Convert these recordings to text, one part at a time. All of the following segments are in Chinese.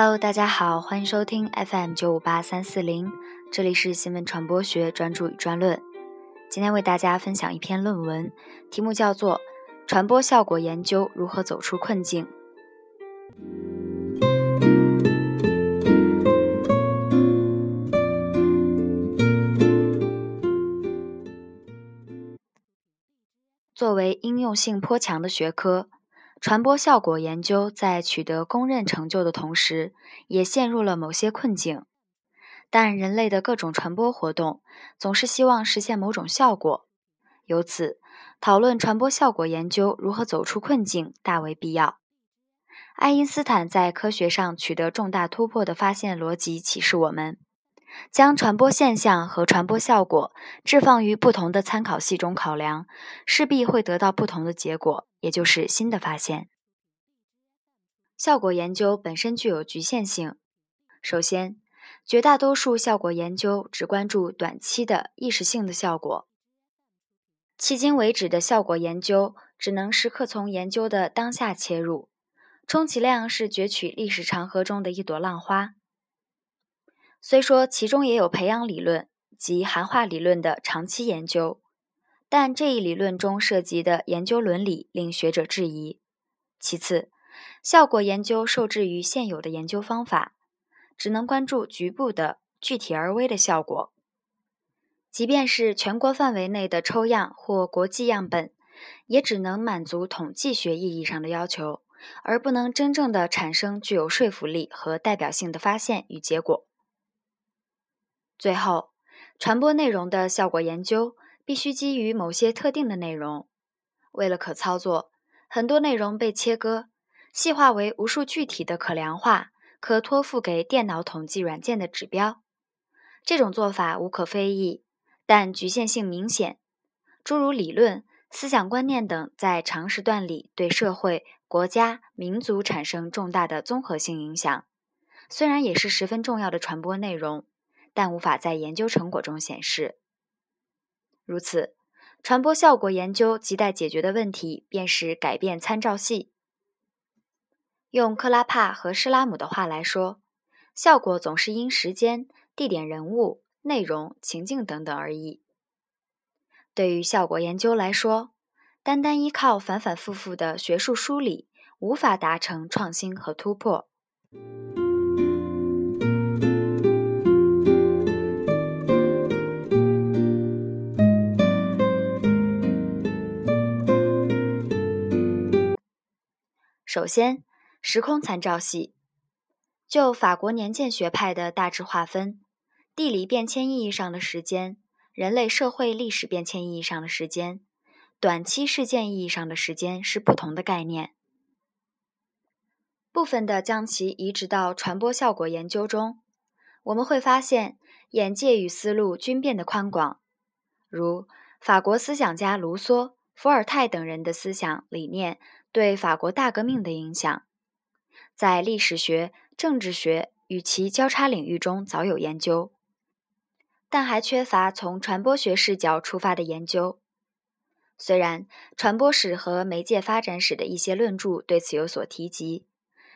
Hello，大家好，欢迎收听 FM 九五八三四零，这里是新闻传播学专注与专论。今天为大家分享一篇论文，题目叫做《传播效果研究如何走出困境》。作为应用性颇强的学科。传播效果研究在取得公认成就的同时，也陷入了某些困境。但人类的各种传播活动总是希望实现某种效果，由此讨论传播效果研究如何走出困境大为必要。爱因斯坦在科学上取得重大突破的发现逻辑启示我们：将传播现象和传播效果置放于不同的参考系中考量，势必会得到不同的结果。也就是新的发现。效果研究本身具有局限性。首先，绝大多数效果研究只关注短期的意识性的效果。迄今为止的效果研究只能时刻从研究的当下切入，充其量是攫取历史长河中的一朵浪花。虽说其中也有培养理论及含化理论的长期研究。但这一理论中涉及的研究伦理令学者质疑。其次，效果研究受制于现有的研究方法，只能关注局部的具体而微的效果。即便是全国范围内的抽样或国际样本，也只能满足统计学意义上的要求，而不能真正的产生具有说服力和代表性的发现与结果。最后，传播内容的效果研究。必须基于某些特定的内容。为了可操作，很多内容被切割、细化为无数具体的可量化、可托付给电脑统计软件的指标。这种做法无可非议，但局限性明显。诸如理论、思想观念等，在长时段里对社会、国家、民族产生重大的综合性影响，虽然也是十分重要的传播内容，但无法在研究成果中显示。如此，传播效果研究亟待解决的问题便是改变参照系。用克拉帕和施拉姆的话来说，效果总是因时间、地点、人物、内容、情境等等而异。对于效果研究来说，单单依靠反反复复的学术梳理，无法达成创新和突破。首先，时空参照系就法国年鉴学派的大致划分，地理变迁意义上的时间、人类社会历史变迁意义上的时间、短期事件意义上的时间是不同的概念。部分的将其移植到传播效果研究中，我们会发现眼界与思路均变得宽广，如法国思想家卢梭、伏尔泰等人的思想理念。对法国大革命的影响，在历史学、政治学与其交叉领域中早有研究，但还缺乏从传播学视角出发的研究。虽然传播史和媒介发展史的一些论著对此有所提及，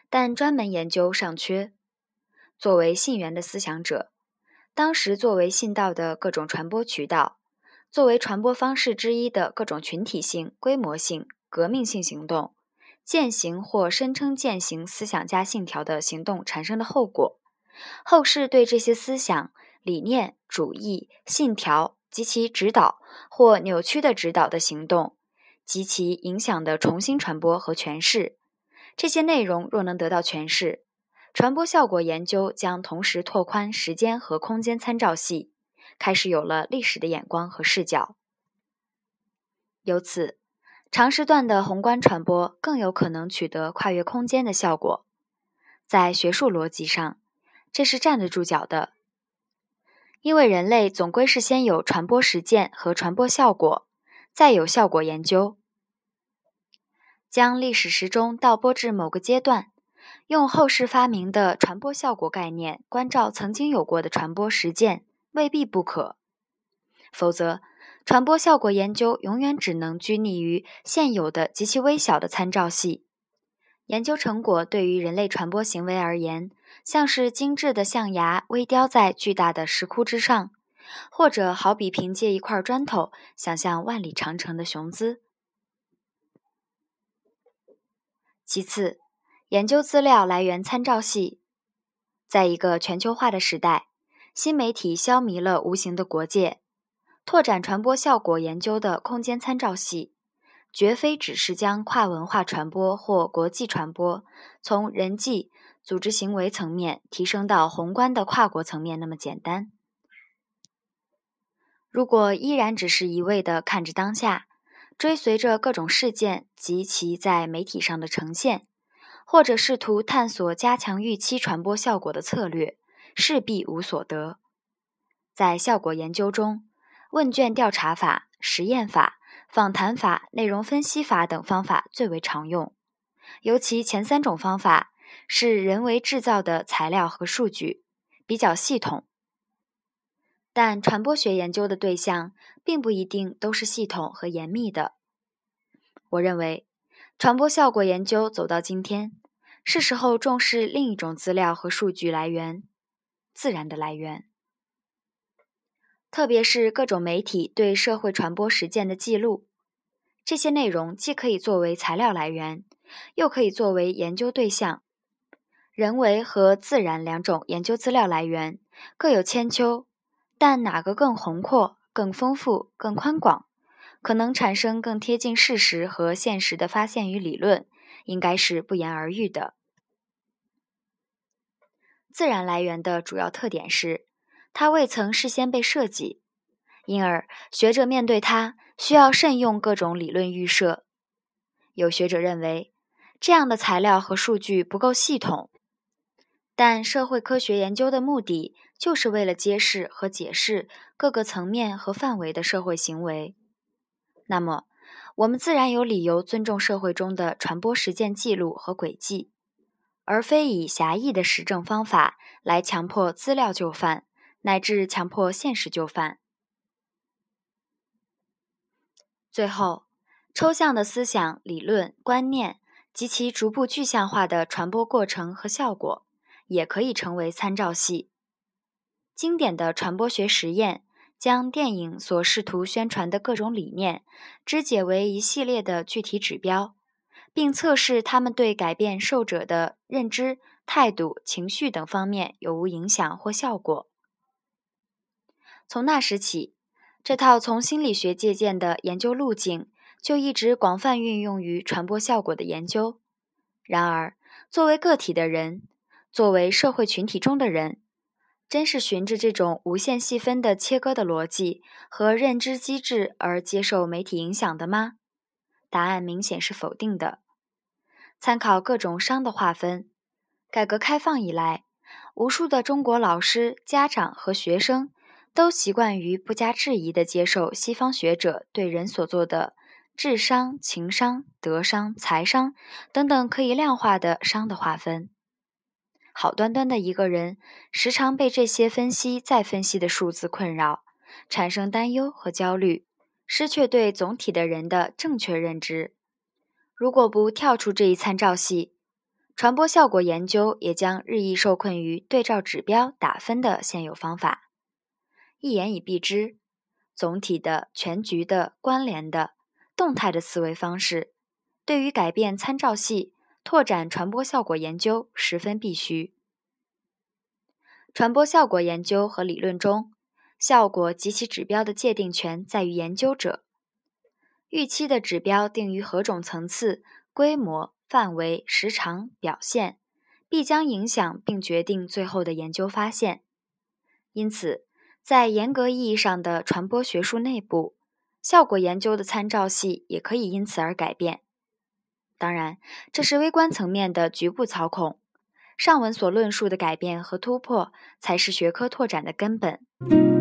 但专门研究尚缺。作为信源的思想者，当时作为信道的各种传播渠道，作为传播方式之一的各种群体性、规模性。革命性行动、践行或声称践行思想家信条的行动产生的后果，后世对这些思想、理念、主义、信条及其指导或扭曲的指导的行动及其影响的重新传播和诠释，这些内容若能得到诠释，传播效果研究将同时拓宽时间和空间参照系，开始有了历史的眼光和视角，由此。长时段的宏观传播更有可能取得跨越空间的效果，在学术逻辑上，这是站得住脚的。因为人类总归是先有传播实践和传播效果，再有效果研究。将历史时钟倒拨至某个阶段，用后世发明的传播效果概念关照曾经有过的传播实践，未必不可。否则。传播效果研究永远只能拘泥于现有的极其微小的参照系，研究成果对于人类传播行为而言，像是精致的象牙微雕在巨大的石窟之上，或者好比凭借一块砖头想象万里长城的雄姿。其次，研究资料来源参照系，在一个全球化的时代，新媒体消弭了无形的国界，拓展传播效果研究的空间参照系。绝非只是将跨文化传播或国际传播从人际、组织行为层面提升到宏观的跨国层面那么简单。如果依然只是一味的看着当下，追随着各种事件及其在媒体上的呈现，或者试图探索加强预期传播效果的策略，势必无所得。在效果研究中，问卷调查法、实验法。访谈法、内容分析法等方法最为常用，尤其前三种方法是人为制造的材料和数据，比较系统。但传播学研究的对象并不一定都是系统和严密的。我认为，传播效果研究走到今天，是时候重视另一种资料和数据来源——自然的来源。特别是各种媒体对社会传播实践的记录，这些内容既可以作为材料来源，又可以作为研究对象。人为和自然两种研究资料来源各有千秋，但哪个更宏阔、更丰富、更宽广，可能产生更贴近事实和现实的发现与理论，应该是不言而喻的。自然来源的主要特点是。它未曾事先被设计，因而学者面对它需要慎用各种理论预设。有学者认为，这样的材料和数据不够系统，但社会科学研究的目的就是为了揭示和解释各个层面和范围的社会行为。那么，我们自然有理由尊重社会中的传播实践记录和轨迹，而非以狭义的实证方法来强迫资料就范。乃至强迫现实就范。最后，抽象的思想、理论、观念及其逐步具象化的传播过程和效果，也可以成为参照系。经典的传播学实验将电影所试图宣传的各种理念肢解为一系列的具体指标，并测试它们对改变受者的认知、态度、情绪等方面有无影响或效果。从那时起，这套从心理学借鉴的研究路径就一直广泛运用于传播效果的研究。然而，作为个体的人，作为社会群体中的人，真是循着这种无限细分的切割的逻辑和认知机制而接受媒体影响的吗？答案明显是否定的。参考各种商的划分，改革开放以来，无数的中国老师、家长和学生。都习惯于不加质疑地接受西方学者对人所做的智商、情商、德商、财商等等可以量化的商的划分。好端端的一个人，时常被这些分析再分析的数字困扰，产生担忧和焦虑，失去对总体的人的正确认知。如果不跳出这一参照系，传播效果研究也将日益受困于对照指标打分的现有方法。一言以蔽之，总体的、全局的、关联的、动态的思维方式，对于改变参照系、拓展传播效果研究十分必须。传播效果研究和理论中，效果及其指标的界定权在于研究者。预期的指标定于何种层次、规模、范围、时长、表现，必将影响并决定最后的研究发现。因此。在严格意义上的传播学术内部，效果研究的参照系也可以因此而改变。当然，这是微观层面的局部操控，上文所论述的改变和突破，才是学科拓展的根本。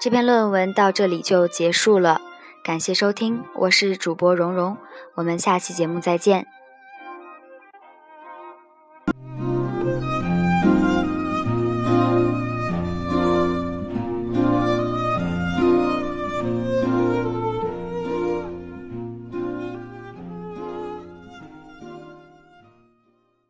这篇论文到这里就结束了，感谢收听，我是主播蓉蓉，我们下期节目再见。